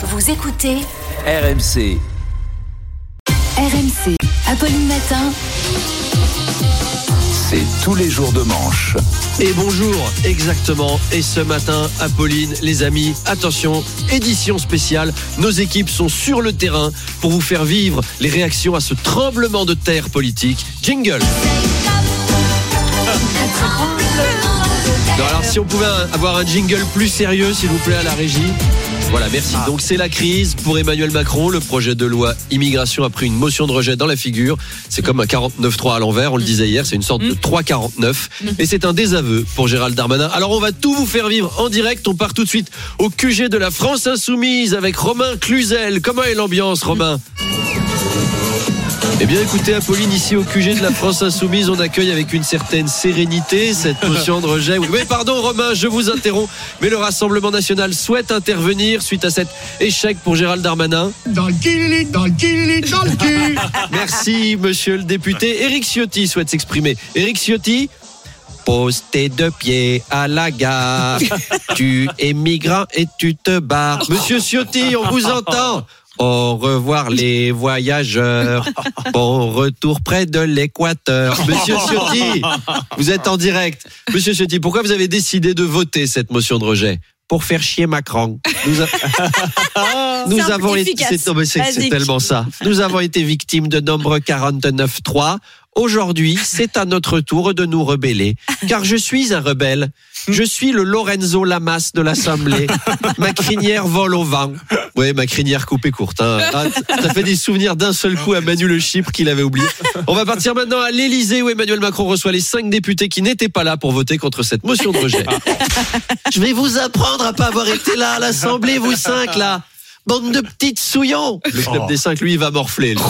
Vous écoutez RMC. RMC. Apolline Matin. C'est tous les jours de manche. Et bonjour, exactement. Et ce matin, Apolline, les amis, attention, édition spéciale. Nos équipes sont sur le terrain pour vous faire vivre les réactions à ce tremblement de terre politique. Jingle. Si on pouvait avoir un jingle plus sérieux, s'il vous plaît, à la régie. Voilà, merci. Donc c'est la crise pour Emmanuel Macron. Le projet de loi immigration a pris une motion de rejet dans la figure. C'est comme un 49-3 à l'envers, on le disait hier, c'est une sorte de 3-49. Et c'est un désaveu pour Gérald Darmanin. Alors on va tout vous faire vivre en direct. On part tout de suite au QG de la France Insoumise avec Romain Cluzel. Comment est l'ambiance, Romain? Eh bien écoutez Apolline, ici au QG de la France Insoumise, on accueille avec une certaine sérénité cette motion de rejet. Mais pardon Romain, je vous interromps, mais le Rassemblement National souhaite intervenir suite à cet échec pour Gérald Darmanin. Dans le cul, dans le cul, dans le cul. Merci monsieur le député. Éric Ciotti souhaite s'exprimer. Éric Ciotti Pose tes deux pieds à la gare. tu es migrant et tu te barres. Monsieur Ciotti, on vous entend. Au revoir les voyageurs. Bon retour près de l'équateur. Monsieur Ciotti, vous êtes en direct. Monsieur Ciotti, pourquoi vous avez décidé de voter cette motion de rejet? Pour faire chier Macron. Nous, a- nous Simple, avons été, c'est, tellement ça. Nous avons victimes de nombre 49.3. Aujourd'hui, c'est à notre tour de nous rebeller, car je suis un rebelle. Je suis le Lorenzo Lamas de l'Assemblée. Ma crinière vole au vent. Oui, ma crinière coupée courte. Hein. Ah, ça fait des souvenirs d'un seul coup à Manu Le Chypre qu'il avait oublié. On va partir maintenant à l'Elysée où Emmanuel Macron reçoit les cinq députés qui n'étaient pas là pour voter contre cette motion de rejet. Je vais vous apprendre à pas avoir été là à l'Assemblée, vous cinq là. Bande de petites souillons. Le club des cinq, lui, il va morfler. lui.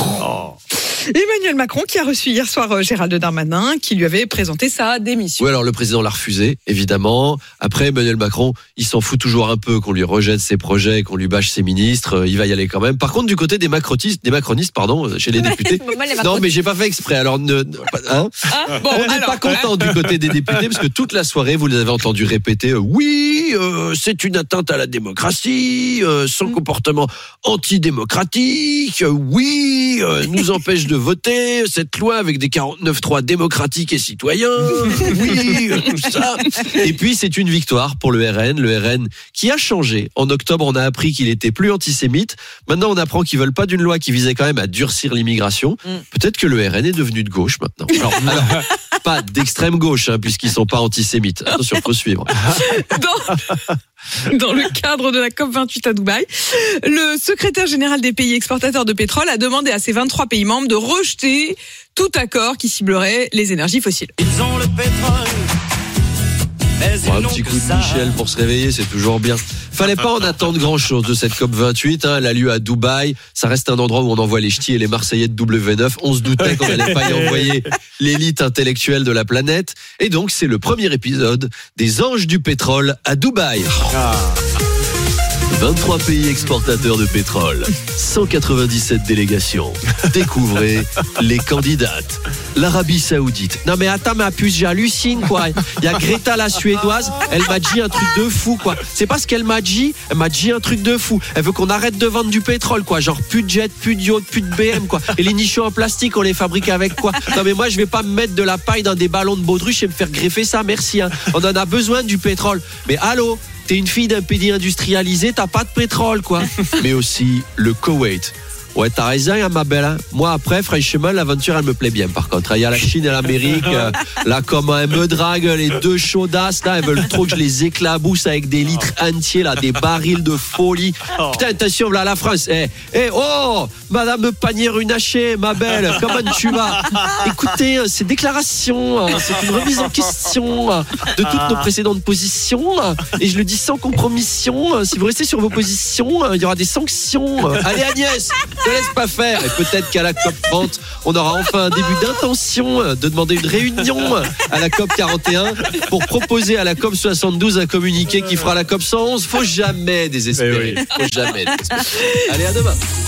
Emmanuel Macron qui a reçu hier soir euh, Gérald Darmanin qui lui avait présenté sa démission. Oui, alors le président l'a refusé, évidemment. Après, Emmanuel Macron, il s'en fout toujours un peu qu'on lui rejette ses projets, qu'on lui bâche ses ministres. Euh, Il va y aller quand même. Par contre, du côté des macronistes, des macronistes, pardon, chez les députés. Moi, les Non, mais j'ai pas fait exprès. Alors, ne, ne- hein Ah, bon, on n'est pas content du côté des députés parce que toute la soirée, vous les avez entendus répéter euh, oui, euh, c'est une atteinte à la démocratie, euh, Mm. son comportement antidémocratique, euh, oui, euh, nous empêche de voter cette loi avec des 49.3 démocratiques et citoyens, oui, tout ça. Et puis c'est une victoire pour le RN, le RN qui a changé. En octobre, on a appris qu'il était plus antisémite. Maintenant, on apprend qu'ils veulent pas d'une loi qui visait quand même à durcir l'immigration. Mm. Peut-être que le RN est devenu de gauche maintenant. Alors, alors, pas d'extrême gauche, hein, puisqu'ils sont pas antisémites. Attention, faut suivre. dans, dans le cadre de la COP28 à Dubaï, le secrétaire général des pays exportateurs de pétrole a demandé à ses 23 pays membres de rejeter tout accord qui ciblerait les énergies fossiles. Ils ont le pétrole. Un petit coup de ça. Michel pour se réveiller, c'est toujours bien. Fallait pas en attendre grand chose de cette COP 28. Hein, elle a lieu à Dubaï. Ça reste un endroit où on envoie les ch'tis et les Marseillais de W9. On se doutait qu'on n'allait pas y envoyer l'élite intellectuelle de la planète. Et donc, c'est le premier épisode des Anges du pétrole à Dubaï. 23 pays exportateurs de pétrole, 197 délégations. Découvrez les candidates. L'Arabie Saoudite. Non mais attends, ma puce, j'hallucine quoi. Il y a Greta la suédoise, elle m'a dit un truc de fou quoi. C'est pas ce qu'elle m'a dit, elle m'a dit un truc de fou. Elle veut qu'on arrête de vendre du pétrole quoi, genre plus de jet, plus de yacht, plus de BM quoi. Et les nichons en plastique, on les fabrique avec quoi Non mais moi je vais pas me mettre de la paille dans des ballons de baudruche et me faire greffer ça, merci. Hein. On en a besoin du pétrole. Mais allô? T'es une fille d'un pays industrialisé, t'as pas de pétrole, quoi. Mais aussi le Koweït. Ouais, t'as raison, hein, ma belle. hein. Moi, après, franchement, l'aventure, elle me plaît bien, par contre. Il y a la Chine et l'Amérique. euh, là, comment elles me draguent, les deux chaudasses, là, elles veulent trop que je les éclabousse avec des litres entiers, là, des barils de folie. Putain, attention, là, la France. Eh, eh, oh, Madame Pannier-Runacher, ma belle, comment tu vas? Écoutez, euh, ces déclarations, euh, c'est une remise en question euh, de toutes nos précédentes positions. euh, Et je le dis sans compromission. euh, Si vous restez sur vos positions, euh, il y aura des sanctions. Euh, Allez, Agnès, ne laisse pas faire. Et peut-être qu'à la COP 30, on aura enfin un début d'intention euh, de demander une réunion à la COP 41 pour proposer à la COP 72 un communiqué qui fera la COP 111. Faut jamais désespérer. Faut jamais désespérer. Allez, à demain.